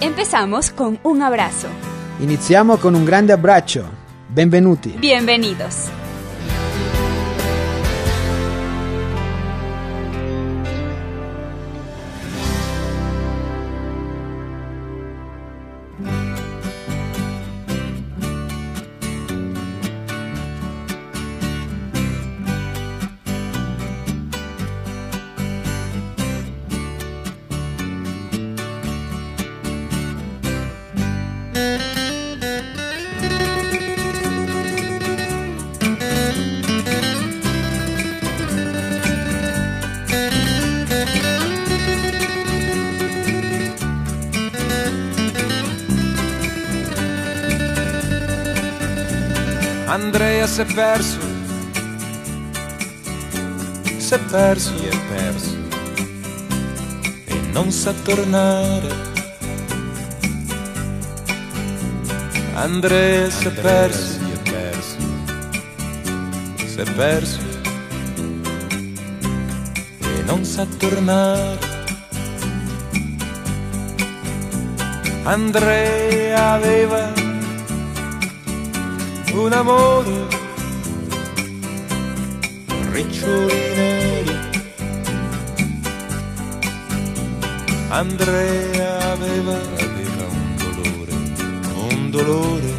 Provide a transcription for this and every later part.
Empezamos con un abrazo. Iniziamo con un grande abbraccio. Benvenuti. Bienvenidos. Si è perso, si è perso, si è perso. E non sa tornare. Andrea si è perso, si è perso, si è perso. E non sa tornare. Andrea aveva un amore riccioli neri Andrea aveva, aveva un dolore un dolore.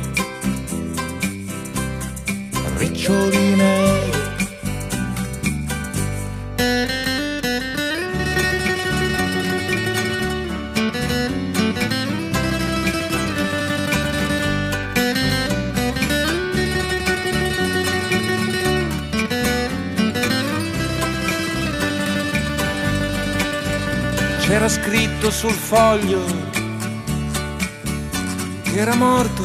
riccioli neri c'era scritto sul foglio. Che era morto.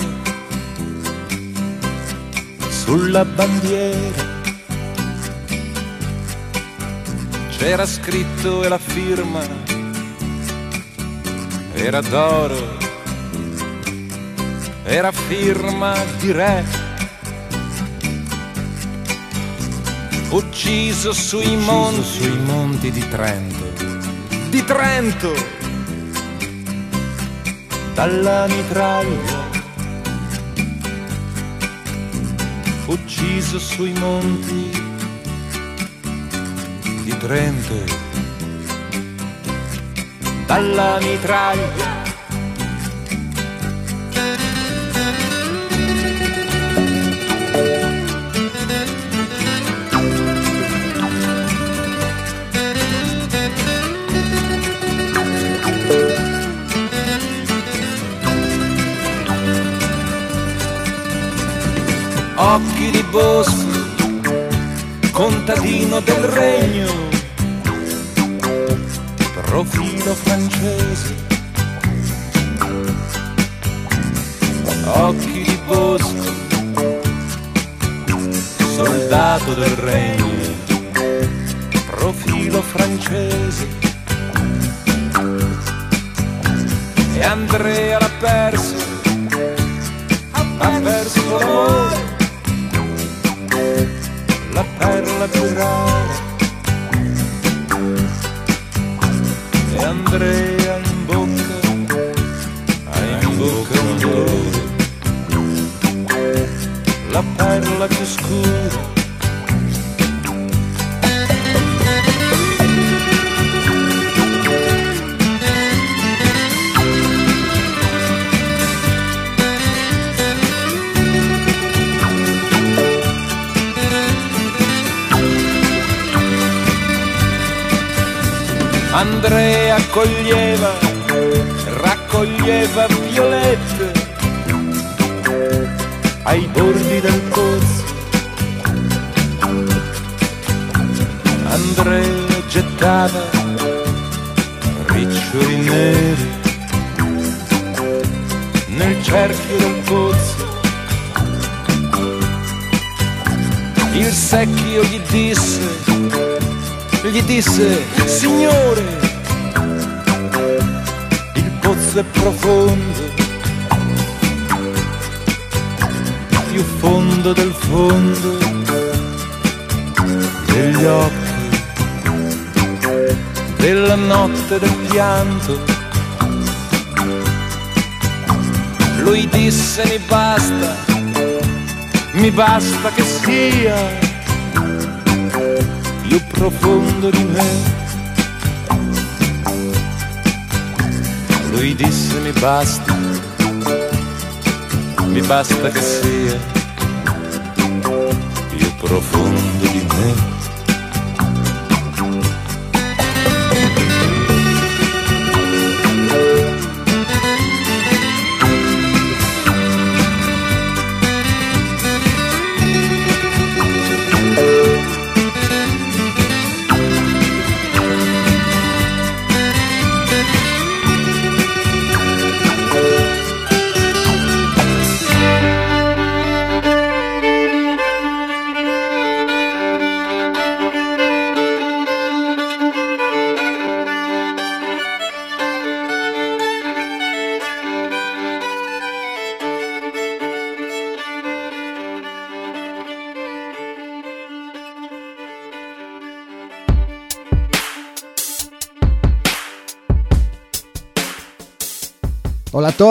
Sulla bandiera. C'era scritto e la firma era d'oro, era firma di re. Ucciso sui monti, sui monti di Trento di Trento. Dalla mitraglia ucciso sui monti di Trento. Dalla mitraglia bosco, contadino del regno, profilo francese, occhi di bosco, soldato del regno, profilo francese. E Andrea l'ha perso, ha perso l'amore la perla più rara e Andrea in bocca ha in bocca un dolore la perla più scura Andrea coglieva, raccoglieva violette ai bordi del pozzo. Andrea gettava riccioli neri nel cerchio del pozzo. Il secchio gli disse, gli disse, signore, pozzo è profondo, più fondo del fondo degli occhi, della notte del pianto Lui disse mi basta, mi basta che sia più profondo di me. Lui disse mi basta, mi basta che sia più profondo di me.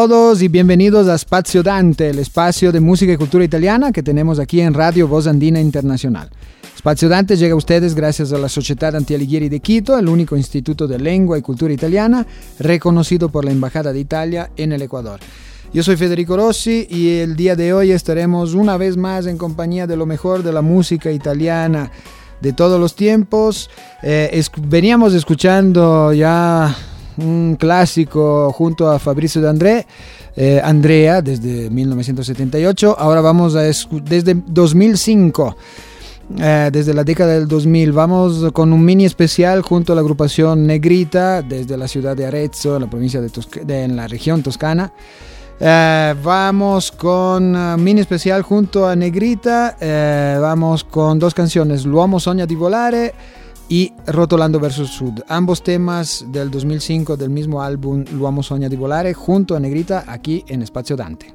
Todos y bienvenidos a Spazio Dante, el espacio de música y cultura italiana que tenemos aquí en Radio Voz Andina Internacional. Spazio Dante llega a ustedes gracias a la Sociedad Antialighieri de Quito, el único instituto de lengua y cultura italiana reconocido por la Embajada de Italia en el Ecuador. Yo soy Federico Rossi y el día de hoy estaremos una vez más en compañía de lo mejor de la música italiana de todos los tiempos. Eh, veníamos escuchando ya un clásico junto a Fabricio de André, eh, Andrea, desde 1978. Ahora vamos a desde 2005. Eh, desde la década del 2000 vamos con un mini especial junto a la agrupación Negrita desde la ciudad de Arezzo, en la provincia de, en la región toscana. Eh, vamos con un mini especial junto a Negrita. vamos con dos canciones: L'uomo sogna di volare y Rotolando vs Sud, ambos temas del 2005 del mismo álbum L'Uomo Sogna di Volare junto a Negrita aquí en Espacio Dante.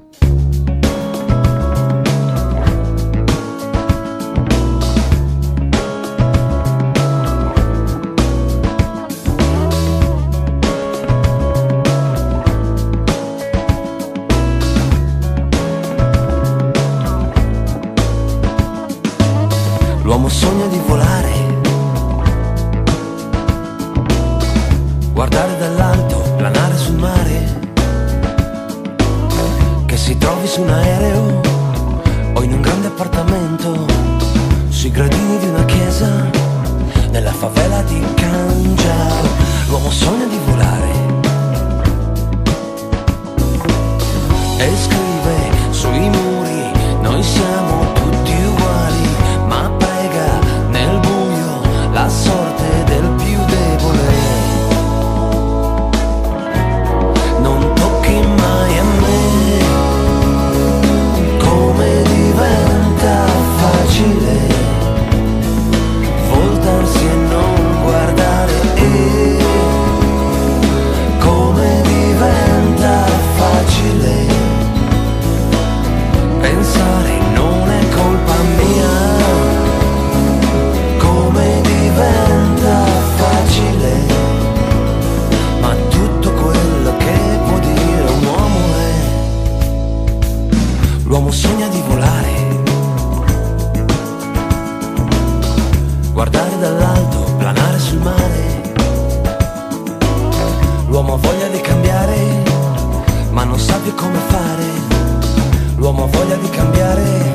L'uomo ha voglia di cambiare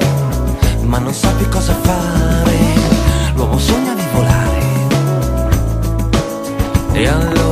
ma non sa più cosa fare. L'uomo sogna di volare. E allora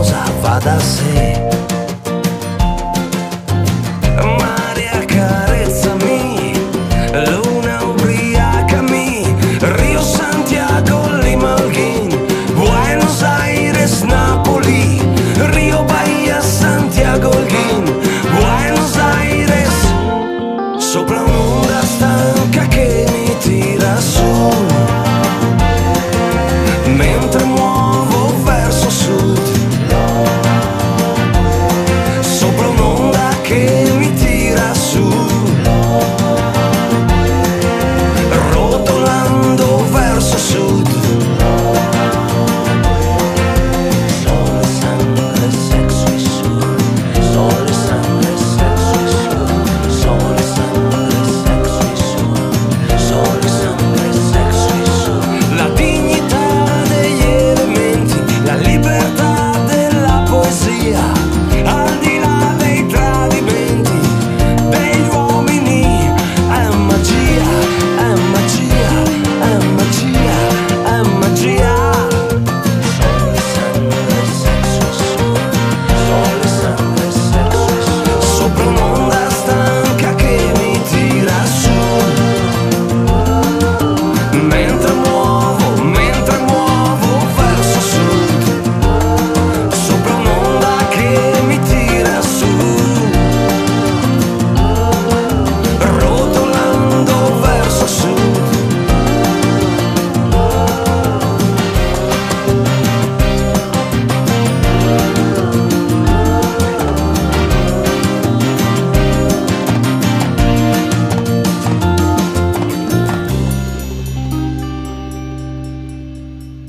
ogni cosa va da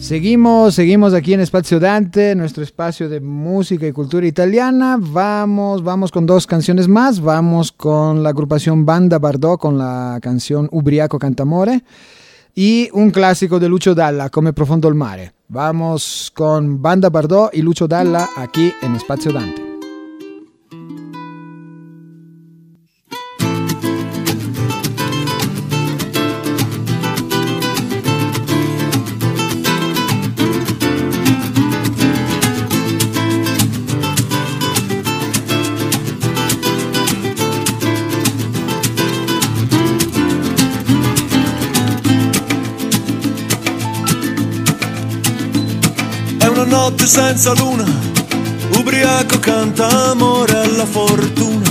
Seguimos, seguimos aquí en Espacio Dante, nuestro espacio de música y cultura italiana. Vamos, vamos con dos canciones más. Vamos con la agrupación Banda Bardot con la canción Ubriaco Cantamore y un clásico de Lucio Dalla, Come Profondo il Mare. Vamos con Banda Bardot y Lucio Dalla aquí en Espacio Dante. Notte senza luna, ubriaco canta amore alla fortuna.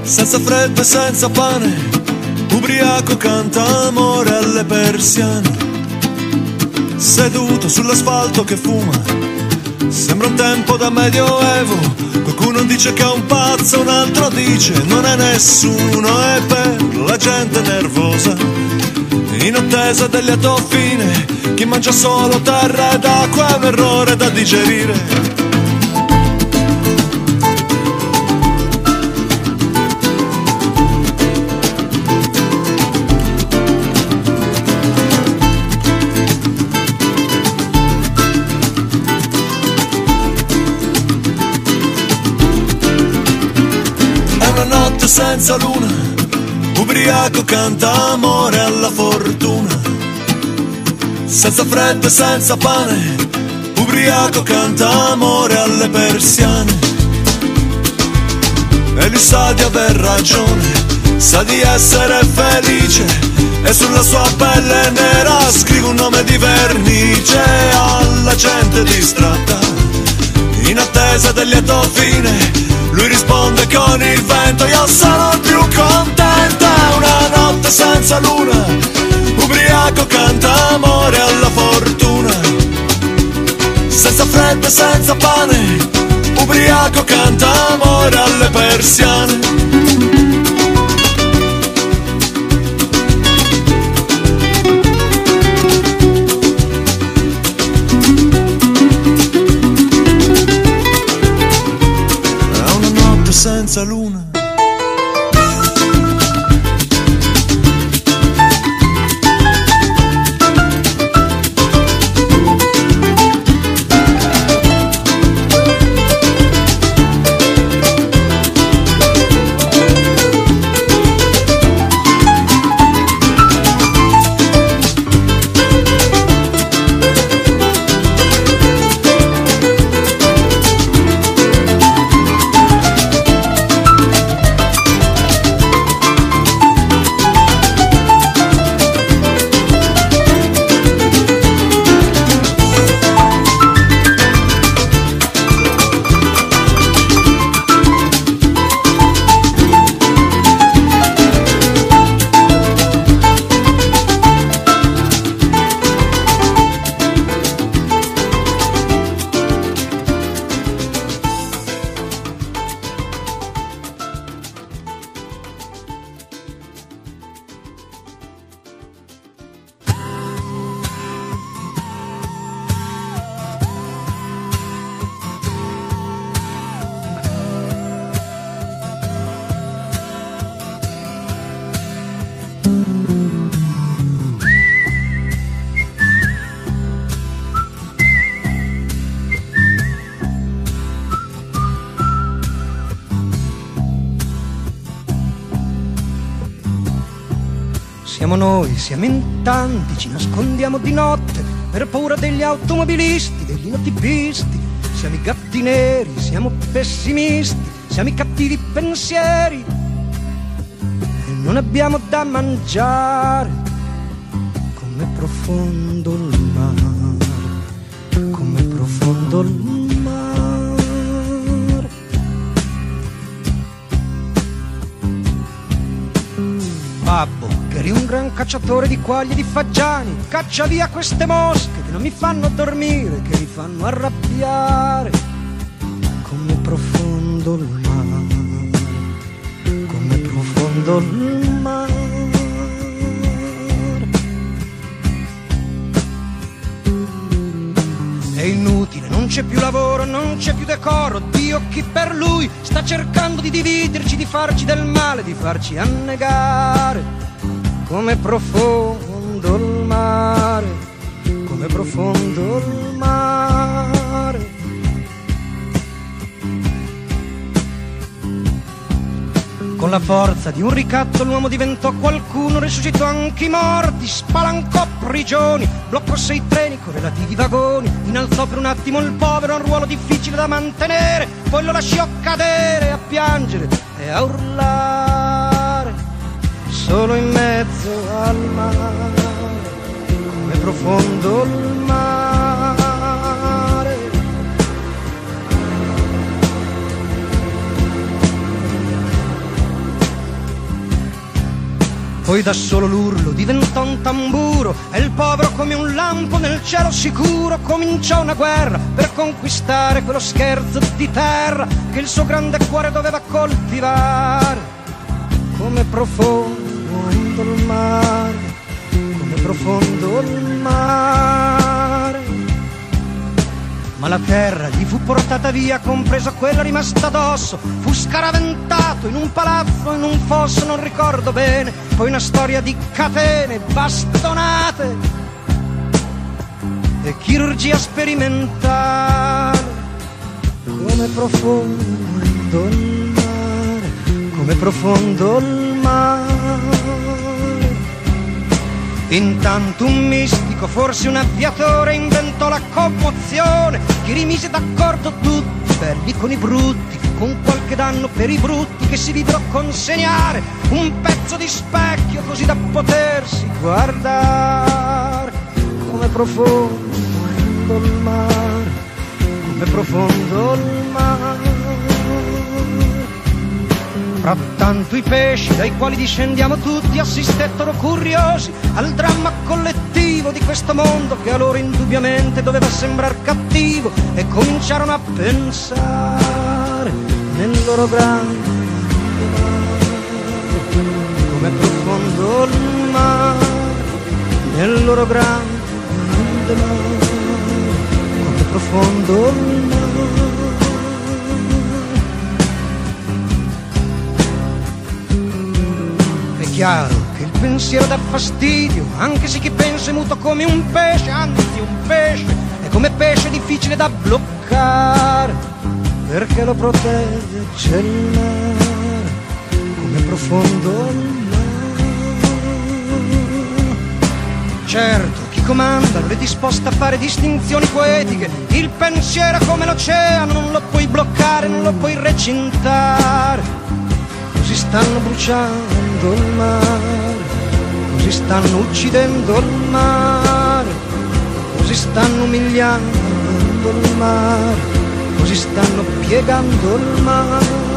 Senza freddo e senza pane, ubriaco canta amore alle persiane. Seduto sull'asfalto che fuma, sembra un tempo da medioevo. Qualcuno dice che è un pazzo, un altro dice non è nessuno, è per la gente nervosa in attesa del lieto fine, chi mangia solo terra ed acqua è un errore da digerire. È una notte senza luna, ubriaco canta amore alla fortuna. Senza freddo e senza pane, ubriaco canta amore alle persiane. E lui sa di aver ragione, sa di essere felice. E sulla sua pelle nera scrive un nome di vernice alla gente distratta in attesa del lieto fine. Lui risponde con il vento, io il più contento. Senza luna, ubriaco canta amore alla fortuna. Senza freddo senza pane, ubriaco canta amore alle persiane. Siamo noi, siamo in tanti, ci nascondiamo di notte per paura degli automobilisti, degli inotipisti. Siamo i gatti neri, siamo pessimisti, siamo i cattivi pensieri. E non abbiamo da mangiare. Com'è profondo il mare, com'è profondo il mare. Eri un gran cacciatore di quaglie e di fagiani, caccia via queste mosche che non mi fanno dormire, che mi fanno arrabbiare. Come profondo il mare, come profondo il mare. È inutile, non c'è più lavoro, non c'è più decoro. Dio chi per lui sta cercando di dividerci, di farci del male, di farci annegare. Come profondo il mare, come profondo il mare. Con la forza di un ricatto l'uomo diventò qualcuno, risuscitò anche i morti, spalancò prigioni, bloccò sei treni con relativi vagoni, innalzò per un attimo il povero a un ruolo difficile da mantenere, poi lo lasciò cadere a piangere e a urlare, solo in mezzo al mare, come profondo il mare. Poi da solo l'urlo diventò un tamburo e il povero come un lampo nel cielo sicuro cominciò una guerra per conquistare quello scherzo di terra che il suo grande cuore doveva coltivare. Come profondo il mare, come profondo il mare. Ma la terra gli fu portata via, compresa quella rimasta addosso. Fu scaraventato in un palazzo, in un fosso, non ricordo bene. Poi una storia di catene, bastonate e chirurgia sperimentale. Come profondo il mare, come profondo il mare. Intanto un mistico, forse un avviatore, inventò la commozione, che rimise d'accordo tutti, belli con i brutti, con qualche danno per i brutti che si videro consegnare, un pezzo di specchio così da potersi guardare. Come profondo il mare, come profondo il mare. Frattanto i pesci dai quali discendiamo tutti assistettero curiosi al dramma collettivo di questo mondo che a loro indubbiamente doveva sembrare cattivo e cominciarono a pensare nel loro grande mare, come profondo il mare, nel loro grande mare, come profondo il mare. Chiaro che il pensiero dà fastidio, anche se chi pensa è muto come un pesce, anzi un pesce, è come pesce difficile da bloccare, perché lo protegge il mare, come profondo il mare. Certo, chi comanda non è disposto a fare distinzioni poetiche, il pensiero è come l'oceano, non lo puoi bloccare, non lo puoi recintare. Così stanno bruciando il mare, così stanno uccidendo il mare, così stanno umiliando il mare, così stanno piegando il mare.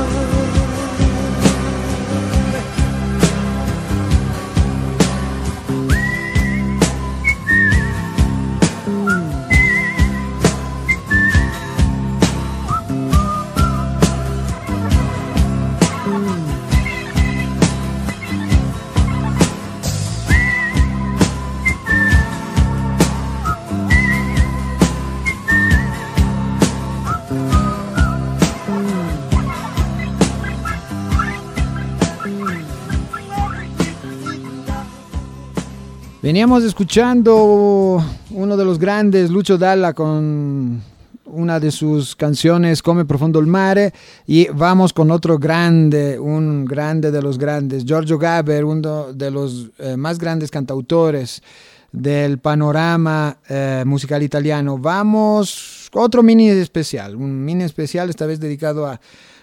Veníamos escuchando uno de los grandes, Lucho Dalla, con una de sus canciones Come Profundo el Mare y vamos con otro grande, un grande de los grandes, Giorgio Gaber, uno de los eh, más grandes cantautores del panorama eh, musical italiano. Vamos, otro mini especial, un mini especial esta vez dedicado a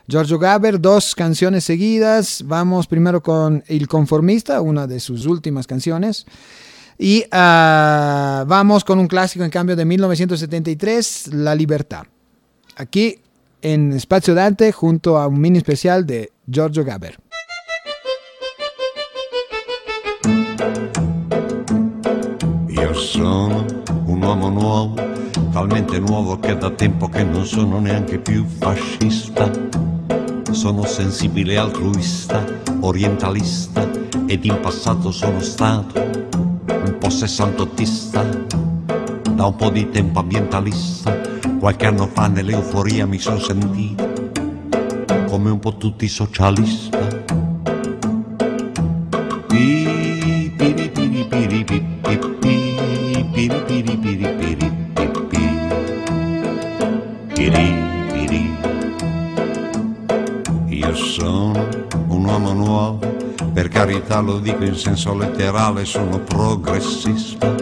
Giorgio Gaber, dos canciones seguidas. Vamos primero con El Conformista, una de sus últimas canciones. Y uh, vamos con un clásico en cambio de 1973, La Libertad. Aquí en Espacio Dante junto a un mini especial de Giorgio Gaber. Io sono un uomo nuovo, talmente nuovo che da tempo che non sono neanche più fascista. Sono sensibile altruista, orientalista ed in passato sono stato un po' sessantottista, da un po' di tempo ambientalista, qualche anno fa nell'euforia mi sono sentito come un po' tutti socialista. Per carità lo dico in senso letterale, sono progressista,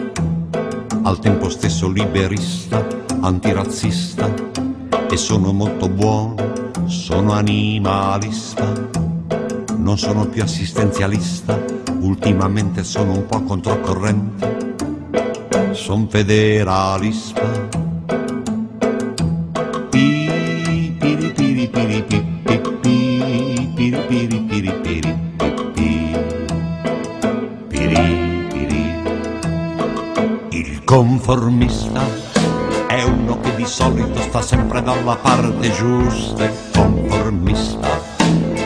al tempo stesso liberista, antirazzista e sono molto buono, sono animalista, non sono più assistenzialista, ultimamente sono un po' controcorrente, sono federalista. Dalla parte giusta e conformista.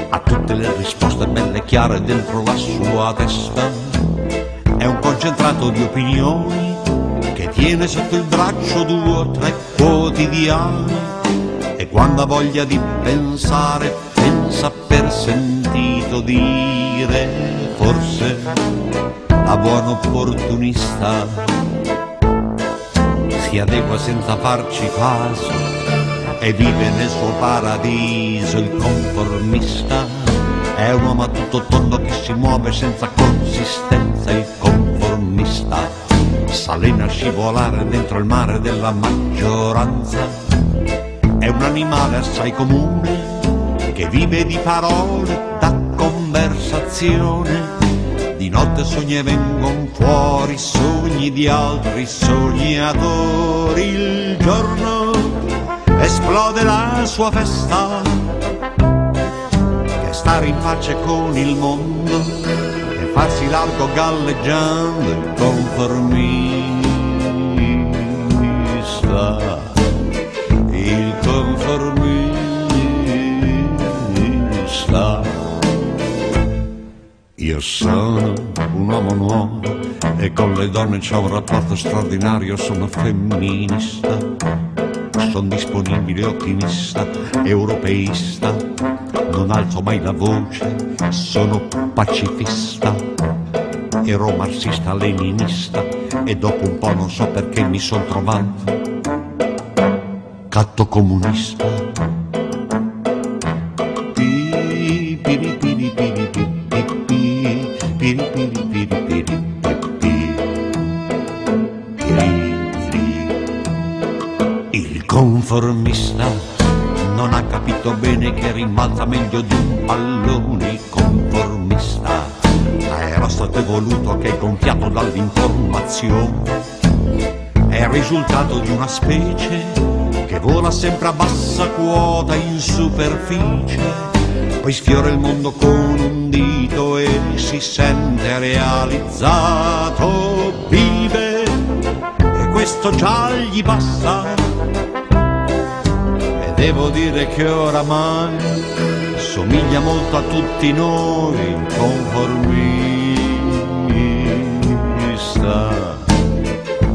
Ha tutte le risposte belle e chiare dentro la sua testa. È un concentrato di opinioni che tiene sotto il braccio due o tre quotidiani. E quando ha voglia di pensare pensa per sentito dire forse a buon opportunista si adegua senza farci caso e vive nel suo paradiso il conformista. È un uomo a tutto tondo che si muove senza consistenza, il conformista. Salena a scivolare dentro il mare della maggioranza. È un animale assai comune che vive di parole da conversazione di notte sogni e vengono fuori sogni di altri sognatori. Il giorno esplode la sua festa, che stare in pace con il mondo e farsi largo galleggiando il conformista. Il conformista. Io sono un uomo nuovo e con le donne c'ho un rapporto straordinario, sono femminista, sono disponibile, ottimista, europeista, non alzo mai la voce, sono pacifista, ero marxista, leninista e dopo un po' non so perché mi sono trovato. Catto comunista. Conformista non ha capito bene che rimbalza meglio di un pallone conformista. Era stato evoluto che è gonfiato dall'informazione. È il risultato di una specie che vola sempre a bassa quota in superficie. Poi sfiora il mondo con un dito e si sente realizzato. Vive e questo già gli basta Devo dire che oramai somiglia molto a tutti noi, conformista.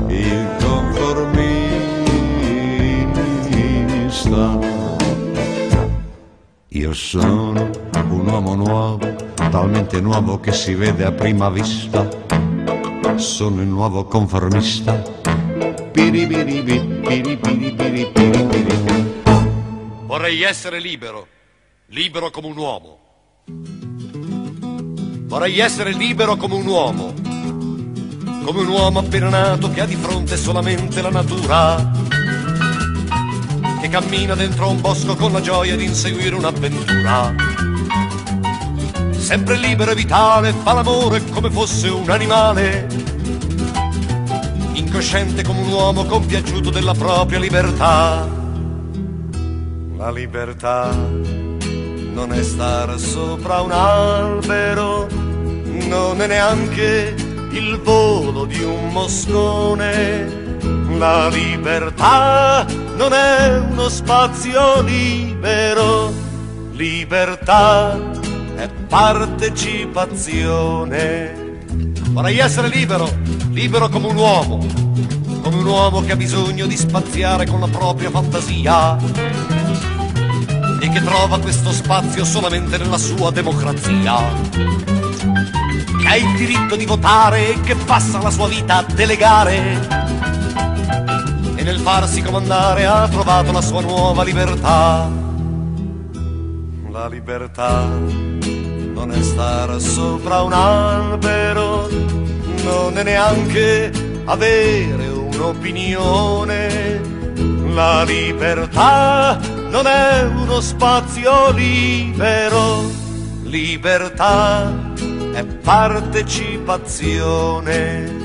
Il conformista. Io sono un uomo nuovo, talmente nuovo che si vede a prima vista. Sono il nuovo conformista Vorrei essere libero, libero come un uomo. Vorrei essere libero come un uomo, come un uomo appena nato che ha di fronte solamente la natura, che cammina dentro un bosco con la gioia di inseguire un'avventura. Sempre libero e vitale, fa l'amore come fosse un animale, incosciente come un uomo compiaciuto della propria libertà. La libertà non è stare sopra un albero, non è neanche il volo di un moscone. La libertà non è uno spazio libero, libertà è partecipazione. Vorrei essere libero, libero come un uomo, come un uomo che ha bisogno di spaziare con la propria fantasia e che trova questo spazio solamente nella sua democrazia. Che ha il diritto di votare e che passa la sua vita a delegare. E nel farsi comandare ha trovato la sua nuova libertà. La libertà non è stare sopra un albero, non è neanche avere un'opinione. La libertà non è uno spazio libero, libertà è partecipazione.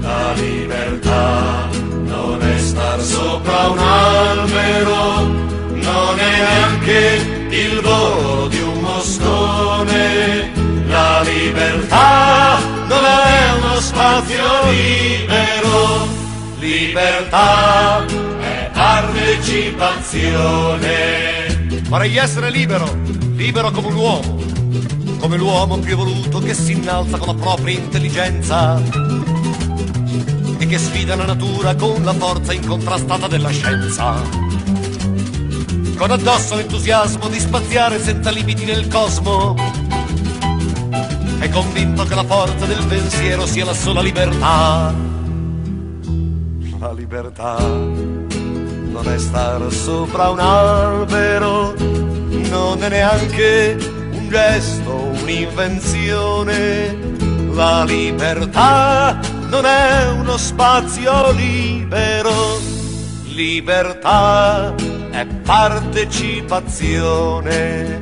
La libertà non è star sopra un albero, non è neanche il volo di un moscone. La libertà non è uno spazio libero, libertà partecipazione. Vorrei essere libero, libero come un uomo, come l'uomo più evoluto che si innalza con la propria intelligenza e che sfida la natura con la forza incontrastata della scienza. Con addosso l'entusiasmo di spaziare senza limiti nel cosmo. È convinto che la forza del pensiero sia la sola libertà. La libertà non è stare sopra un albero, non è neanche un gesto, un'invenzione. La libertà non è uno spazio libero, libertà è partecipazione.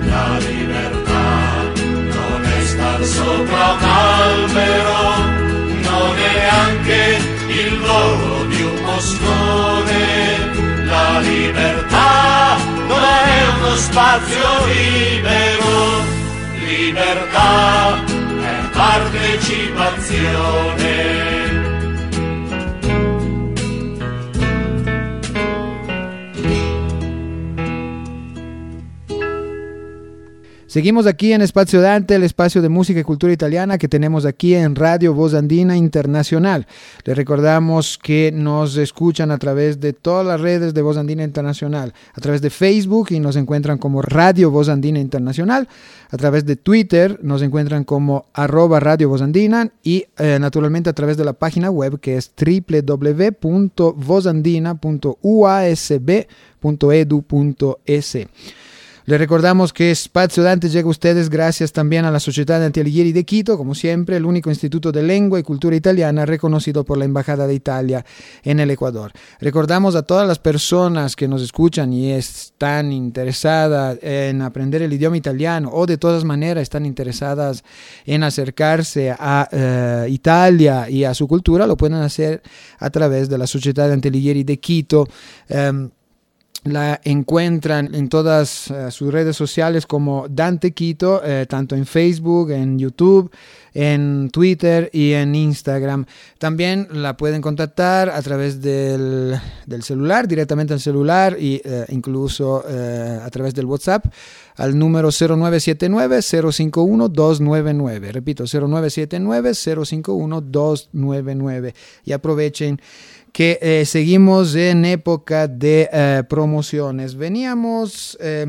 La libertà non è star sopra un albero, non è neanche il volo moscone. La libertà non è uno spazio libero, libertà è partecipazione. Seguimos aquí en Espacio Dante, el espacio de música y cultura italiana que tenemos aquí en Radio Voz Andina Internacional. Les recordamos que nos escuchan a través de todas las redes de Voz Andina Internacional, a través de Facebook y nos encuentran como Radio Voz Andina Internacional, a través de Twitter nos encuentran como arroba Radio Voz Andina y eh, naturalmente a través de la página web que es www.vosandina.uasb.edu.es. Le recordamos que Espacio Dante llega a ustedes gracias también a la Sociedad Antialighieri de Quito, como siempre, el único instituto de lengua y cultura italiana reconocido por la Embajada de Italia en el Ecuador. Recordamos a todas las personas que nos escuchan y están interesadas en aprender el idioma italiano o de todas maneras están interesadas en acercarse a uh, Italia y a su cultura, lo pueden hacer a través de la Sociedad Antialighieri de Quito. Um, la encuentran en todas uh, sus redes sociales como Dante Quito, eh, tanto en Facebook, en YouTube, en Twitter y en Instagram. También la pueden contactar a través del, celular, directamente al celular e eh, incluso eh, a través del WhatsApp al número 0979-051-299. Repito, 0979-051-299. Y aprovechen que eh, seguimos en época de eh, promociones. Veníamos eh,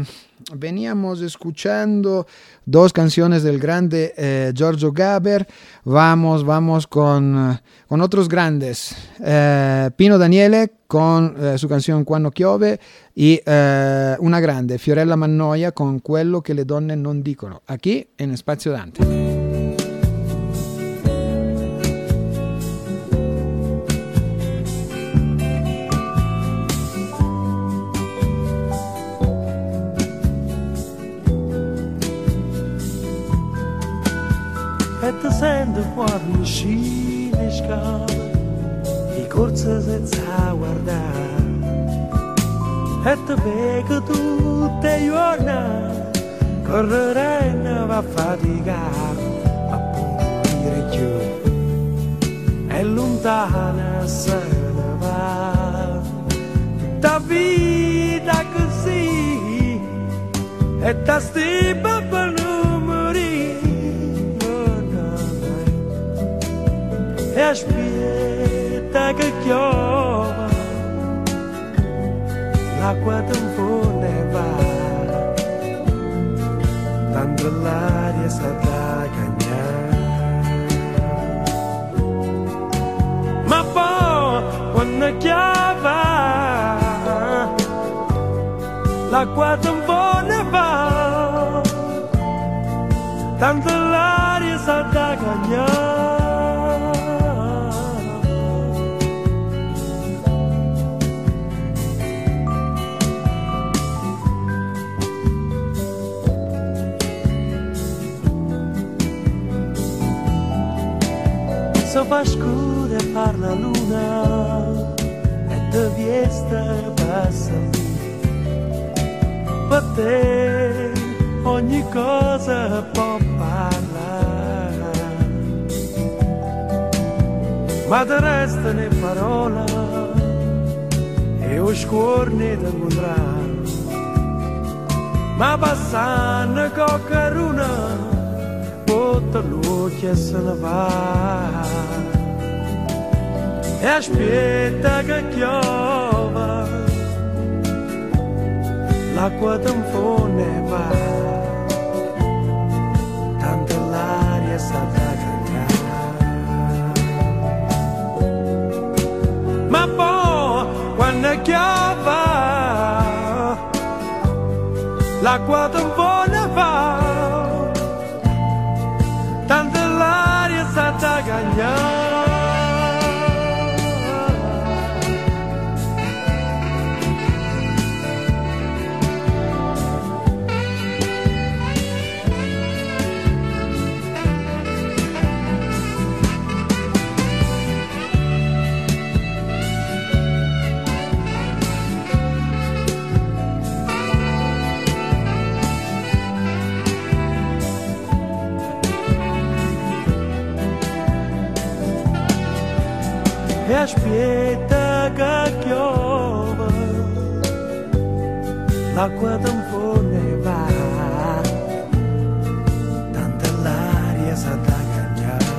veníamos escuchando dos canciones del grande eh, Giorgio Gaber. Vamos, vamos con, con otros grandes. Eh, Pino Daniele con eh, su canción Quando Chiove y eh, una grande, Fiorella Mannoia con Quello che le donne non dicono. Aquí en Spazio Dante. E o scorne da incontrare ma passando coccaruna Bota luce se ne va. E aspetta che piova l'acqua tampone va. Tanto l'aria sa piova l'acqua tampone l'acqua tampone va. Tanta l'aria sa da cagnare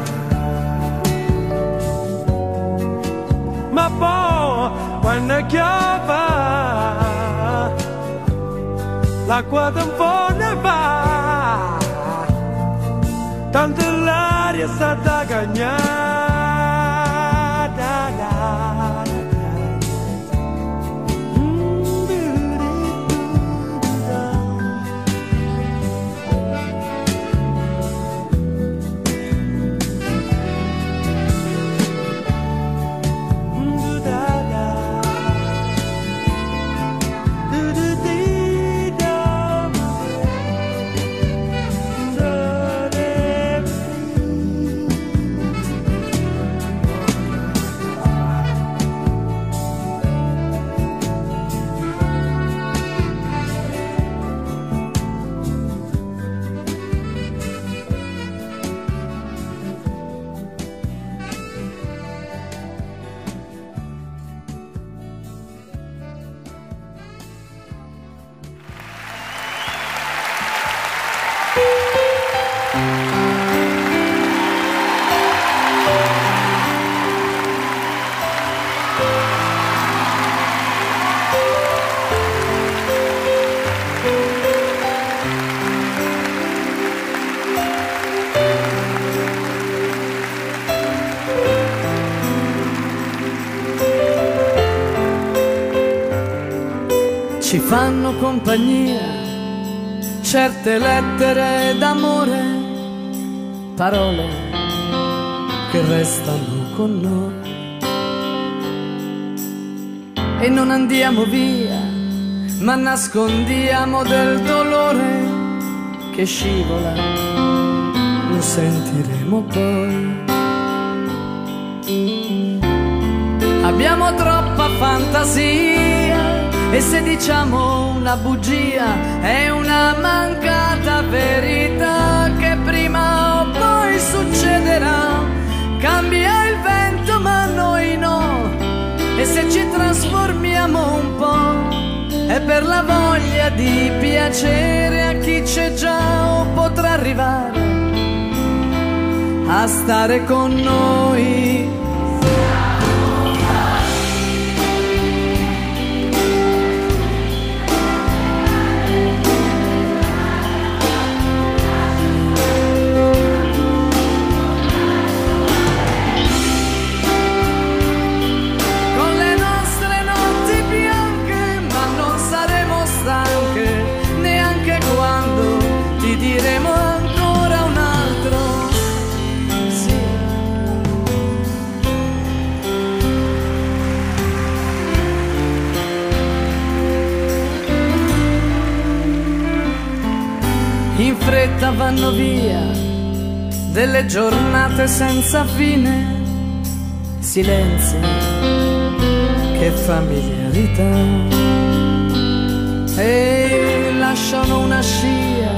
ma poi quando piova l'acqua tampone va. Tanta l'aria sa da cagnare compagnia certe lettere d'amore, parole che restano con noi. E non andiamo via, ma nascondiamo del dolore che scivola, lo sentiremo poi. Abbiamo troppa fantasia e se diciamo una bugia è una mancata verità che prima o poi succederà. Cambia il vento ma noi no. E se ci trasformiamo un po' è per la voglia di piacere a chi c'è già o potrà arrivare a stare con noi. Fretta vanno via delle giornate senza fine, silenzio, che familiarità. E lasciano una scia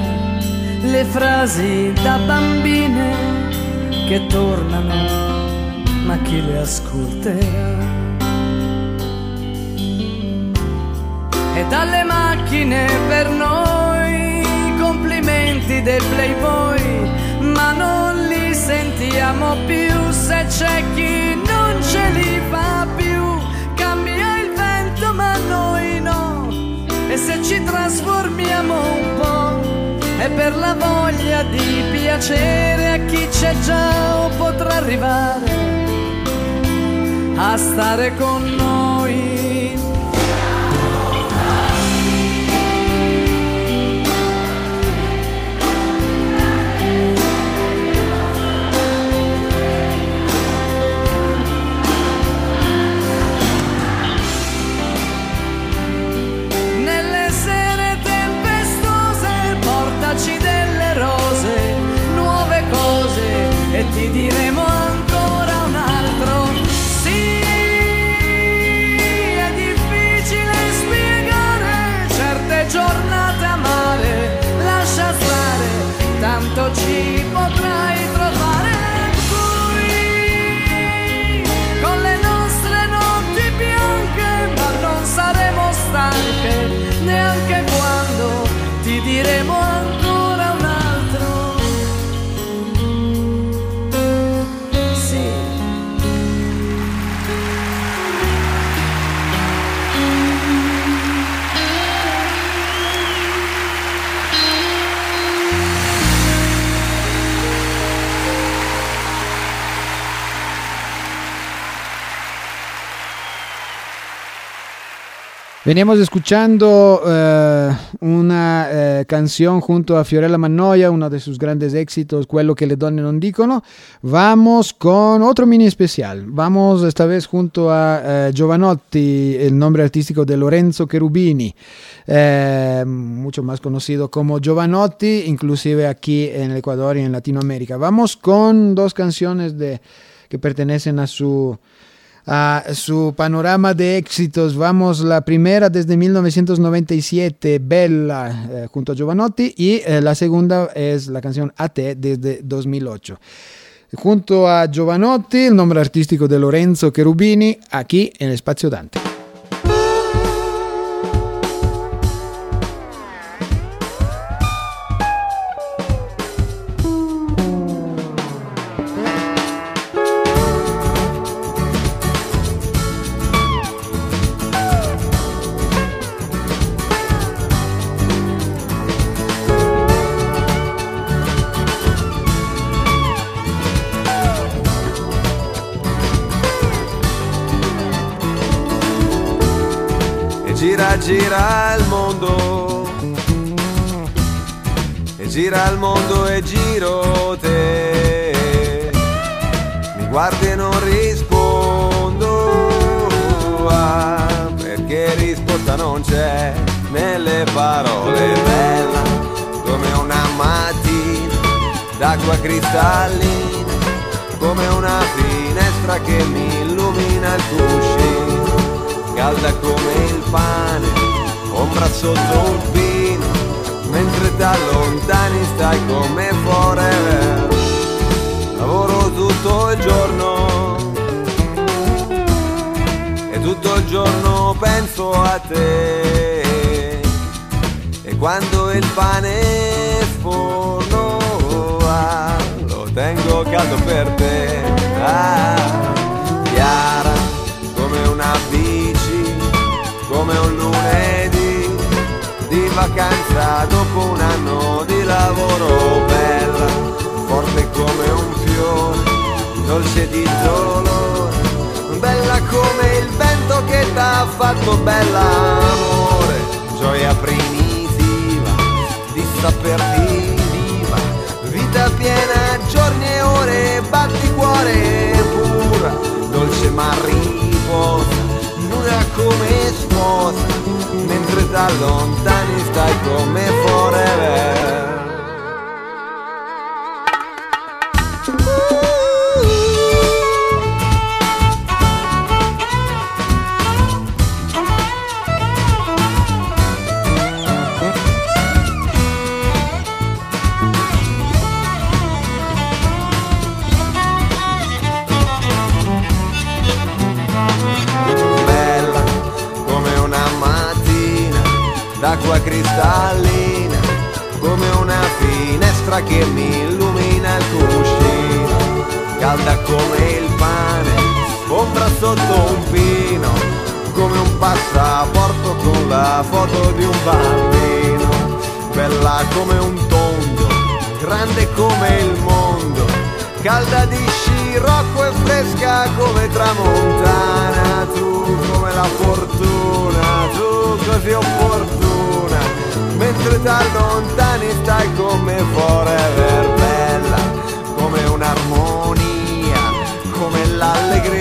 le frasi da bambine che tornano, ma chi le ascolterà? E dalle macchine per noi complimenti dei playboy, ma non li sentiamo più se c'è chi non ce li fa più. Cambia il vento ma noi no, e se ci trasformiamo un po' è per la voglia di piacere a chi c'è già o potrà arrivare a stare con noi. Venimos escuchando uh, una uh, canción junto a Fiorella Mannoia, uno de sus grandes éxitos, Quello que le donne non dicono. Vamos con otro mini especial. Vamos esta vez junto a uh, Giovanotti, el nombre artístico de Lorenzo Cherubini, mucho más conocido como Giovanotti, inclusive aquí en Ecuador y en Latinoamérica. Vamos con dos canciones de, que pertenecen a su a su panorama de éxitos. Vamos, la primera desde 1997, Bella, eh, junto a Giovanotti, y eh, la segunda es la canción A te desde 2008. Junto a Giovanotti, el nombre artístico de Lorenzo Cherubini, aquí en Espacio Dante. Te. Mi guardi e non rispondo ah, perché risposta non c'è nelle parole. Bella come una mattina d'acqua cristallina come una finestra che mi illumina il cuscino calda come il pane ombra sotto il pino da lontani stai come forever. Lavoro tutto il giorno. E tutto il giorno penso a te. E quando il pane forno va lo tengo caldo per te. Ah, chiara come una bici come un lunedì vacanza dopo un anno di lavoro bella forte come un fiore dolce di dolore bella come il vento che t'ha fatto bella amore gioia primitiva di saperti viva vita piena giorni e ore batti cuore pura dolce ma riposa nuda come sposa mentre da lontani stai come forever foto di un bambino, bella come un tondo, grande come il mondo, calda di scirocco e fresca come tramontana, tu come la fortuna, tu così opportuna, mentre da lontani stai come forever bella, come un'armonia, come l'allegria,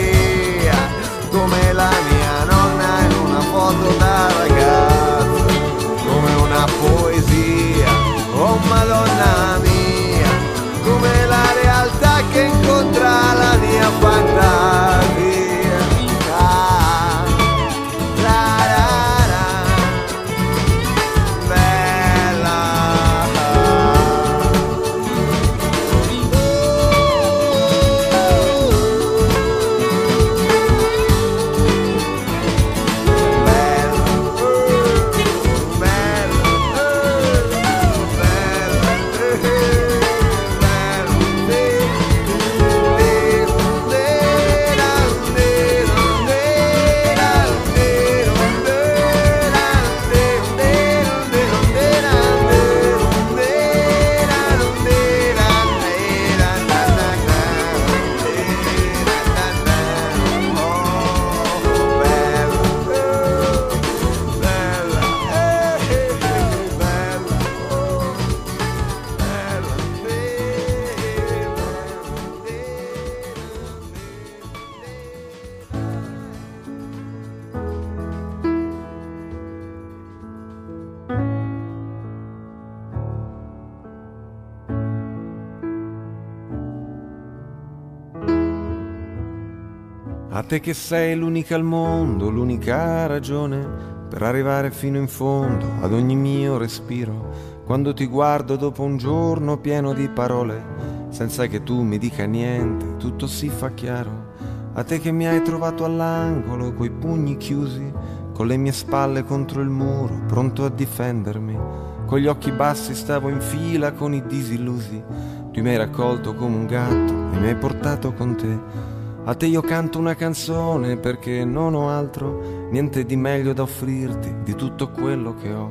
te che sei l'unica al mondo, l'unica ragione per arrivare fino in fondo ad ogni mio respiro. Quando ti guardo dopo un giorno pieno di parole, senza che tu mi dica niente, tutto si fa chiaro. A te che mi hai trovato all'angolo, coi pugni chiusi, con le mie spalle contro il muro, pronto a difendermi. Con gli occhi bassi stavo in fila con i disillusi. Tu mi hai raccolto come un gatto e mi hai portato con te. A te io canto una canzone perché non ho altro, niente di meglio da offrirti di tutto quello che ho.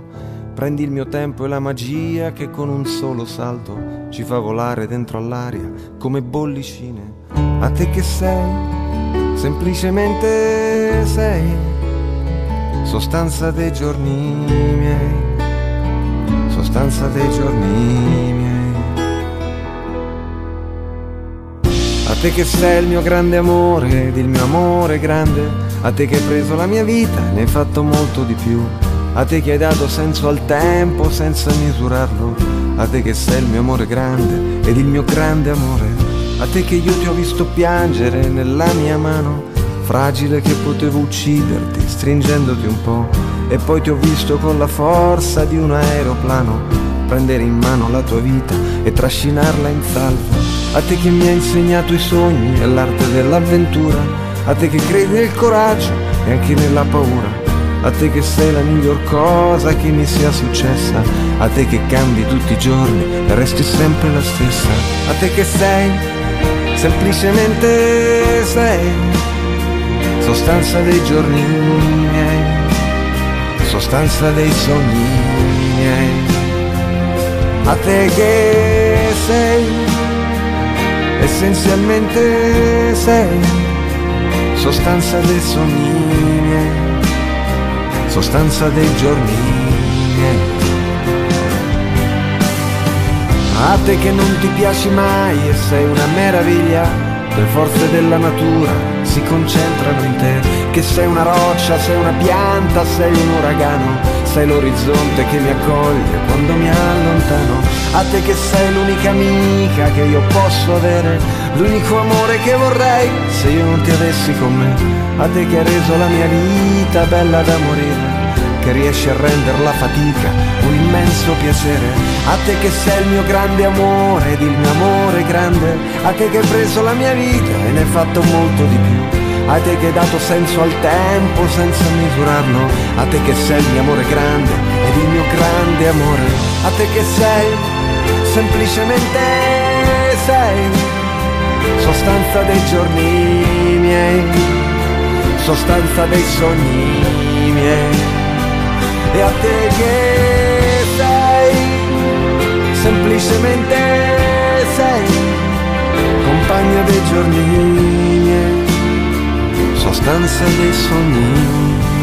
Prendi il mio tempo e la magia che con un solo salto ci fa volare dentro all'aria come bollicine. A te che sei, semplicemente sei sostanza dei giorni miei, sostanza dei giorni miei. Te che sei il mio grande amore ed il mio amore grande, a te che hai preso la mia vita e ne hai fatto molto di più, a te che hai dato senso al tempo senza misurarlo, a te che sei il mio amore grande ed il mio grande amore, a te che io ti ho visto piangere nella mia mano fragile che potevo ucciderti stringendoti un po' e poi ti ho visto con la forza di un aeroplano prendere in mano la tua vita e trascinarla in salvo. A te che mi hai insegnato i sogni e l'arte dell'avventura, a te che credi nel coraggio e anche nella paura. A te che sei la miglior cosa che mi sia successa, a te che cambi tutti i giorni e resti sempre la stessa, a te che sei, semplicemente sei sostanza dei giorni miei, sostanza dei sogni miei. A te che sei, essenzialmente sei, sostanza dei sogni miei, sostanza dei giorni miei. A te che non ti piaci mai e sei una meraviglia, le forze della natura si concentrano in te, che sei una roccia, sei una pianta, sei un uragano, sei l'orizzonte che mi accoglie quando mi allontano, a te che sei l'unica amica che io posso avere, l'unico amore che vorrei se io non ti avessi con me, a te che hai reso la mia vita bella da morire che riesci a rendere la fatica un immenso piacere. A te che sei il mio grande amore ed il mio amore grande, a te che hai preso la mia vita e ne hai fatto molto di più. A te che hai dato senso al tempo senza misurarlo, a te che sei il mio amore grande ed il mio grande amore, a te che sei semplicemente sei. Sostanza dei giorni miei, sostanza dei sogni miei. E a te che sei, semplicemente sei, compagna dei giorni miei, sostanza dei sogni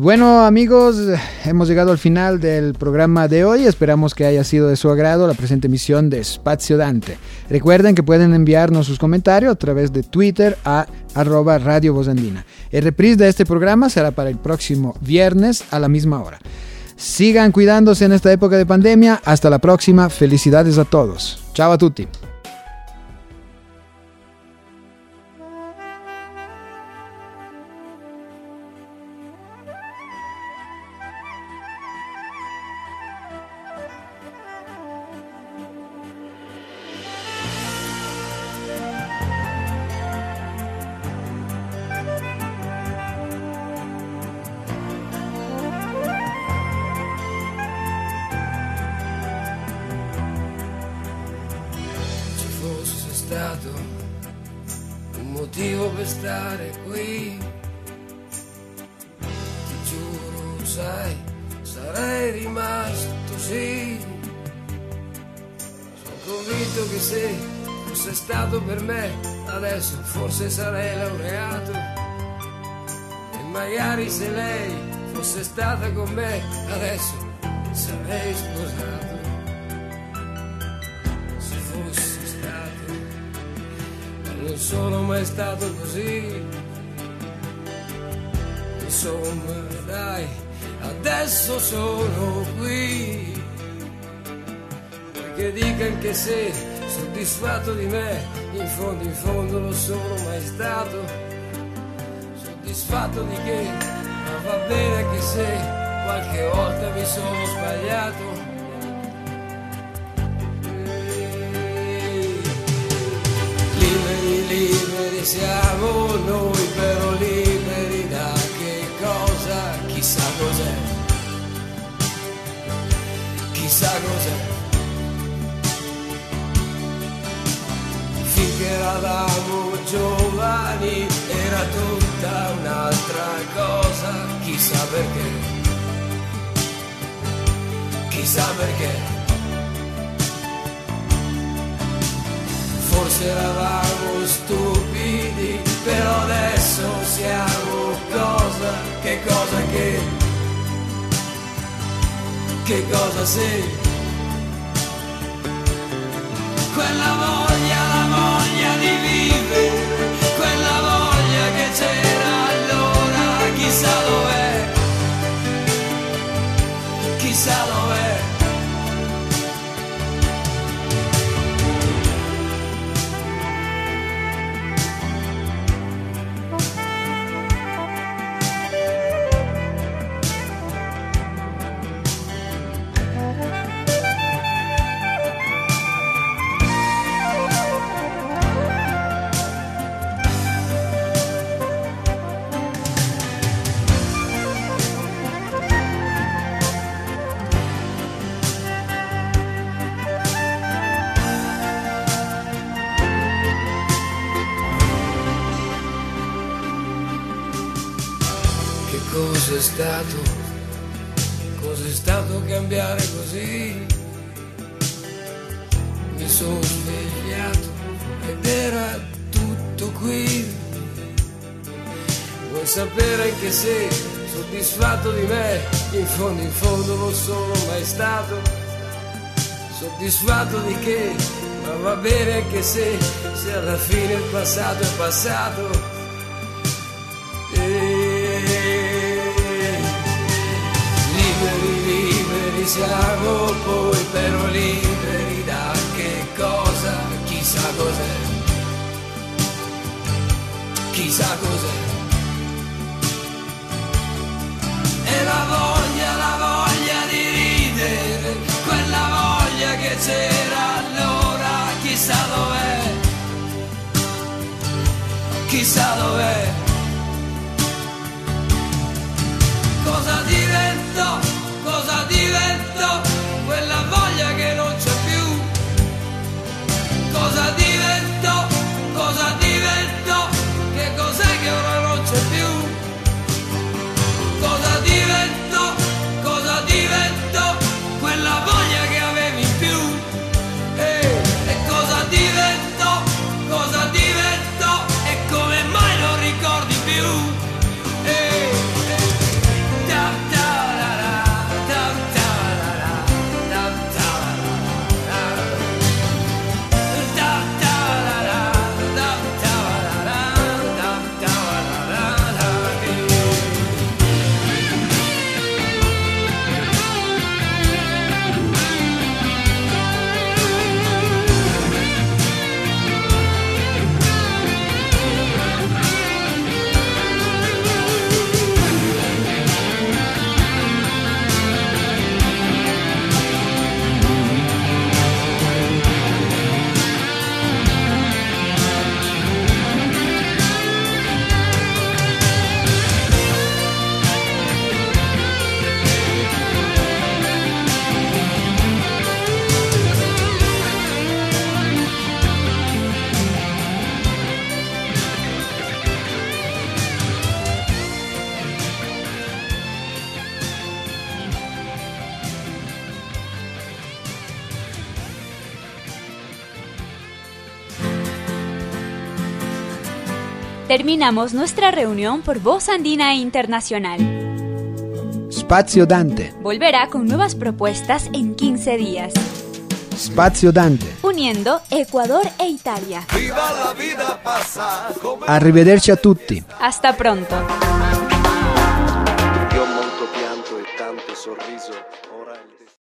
Bueno amigos, hemos llegado al final del programa de hoy. Esperamos que haya sido de su agrado la presente emisión de Espacio Dante. Recuerden que pueden enviarnos sus comentarios a través de Twitter a arroba Radio Andina. El reprise de este programa será para el próximo viernes a la misma hora. Sigan cuidándose en esta época de pandemia. Hasta la próxima. Felicidades a todos. Chao a tutti. motivo per stare qui. Ti giuro, sai, sarei rimasto sì. Sono convinto che se fosse stato per me, adesso forse sarei laureato. E magari se lei fosse stata con me, adesso sarei sposato. sono mai stato così. Insomma, dai, adesso sono qui. Perché dica anche se soddisfatto di me, in fondo, in fondo lo sono mai stato. Soddisfatto di che, ma va bene anche se qualche volta mi sono sbagliato. Siamo noi, però liberi da che cosa, chissà cos'è, chissà cos'è. Finché eravamo giovani era tutta un'altra cosa, chissà perché, chissà perché. Forse eravamo stupidi, però adesso siamo cosa, che cosa che, che cosa sei? Quella voglia, Di che? Ma va bene anche se, se alla fine il passato è passato. Liberi, liberi siamo poi però liberi da che cosa, chissà cos'è, chissà cos'è. C'era allora, chissà dov'è, chissà dov'è. Terminamos nuestra reunión por Voz Andina Internacional. Spazio Dante. Volverá con nuevas propuestas en 15 días, Spazio Dante. uniendo Ecuador e Italia. Arrivederci a tutti. Hasta pronto.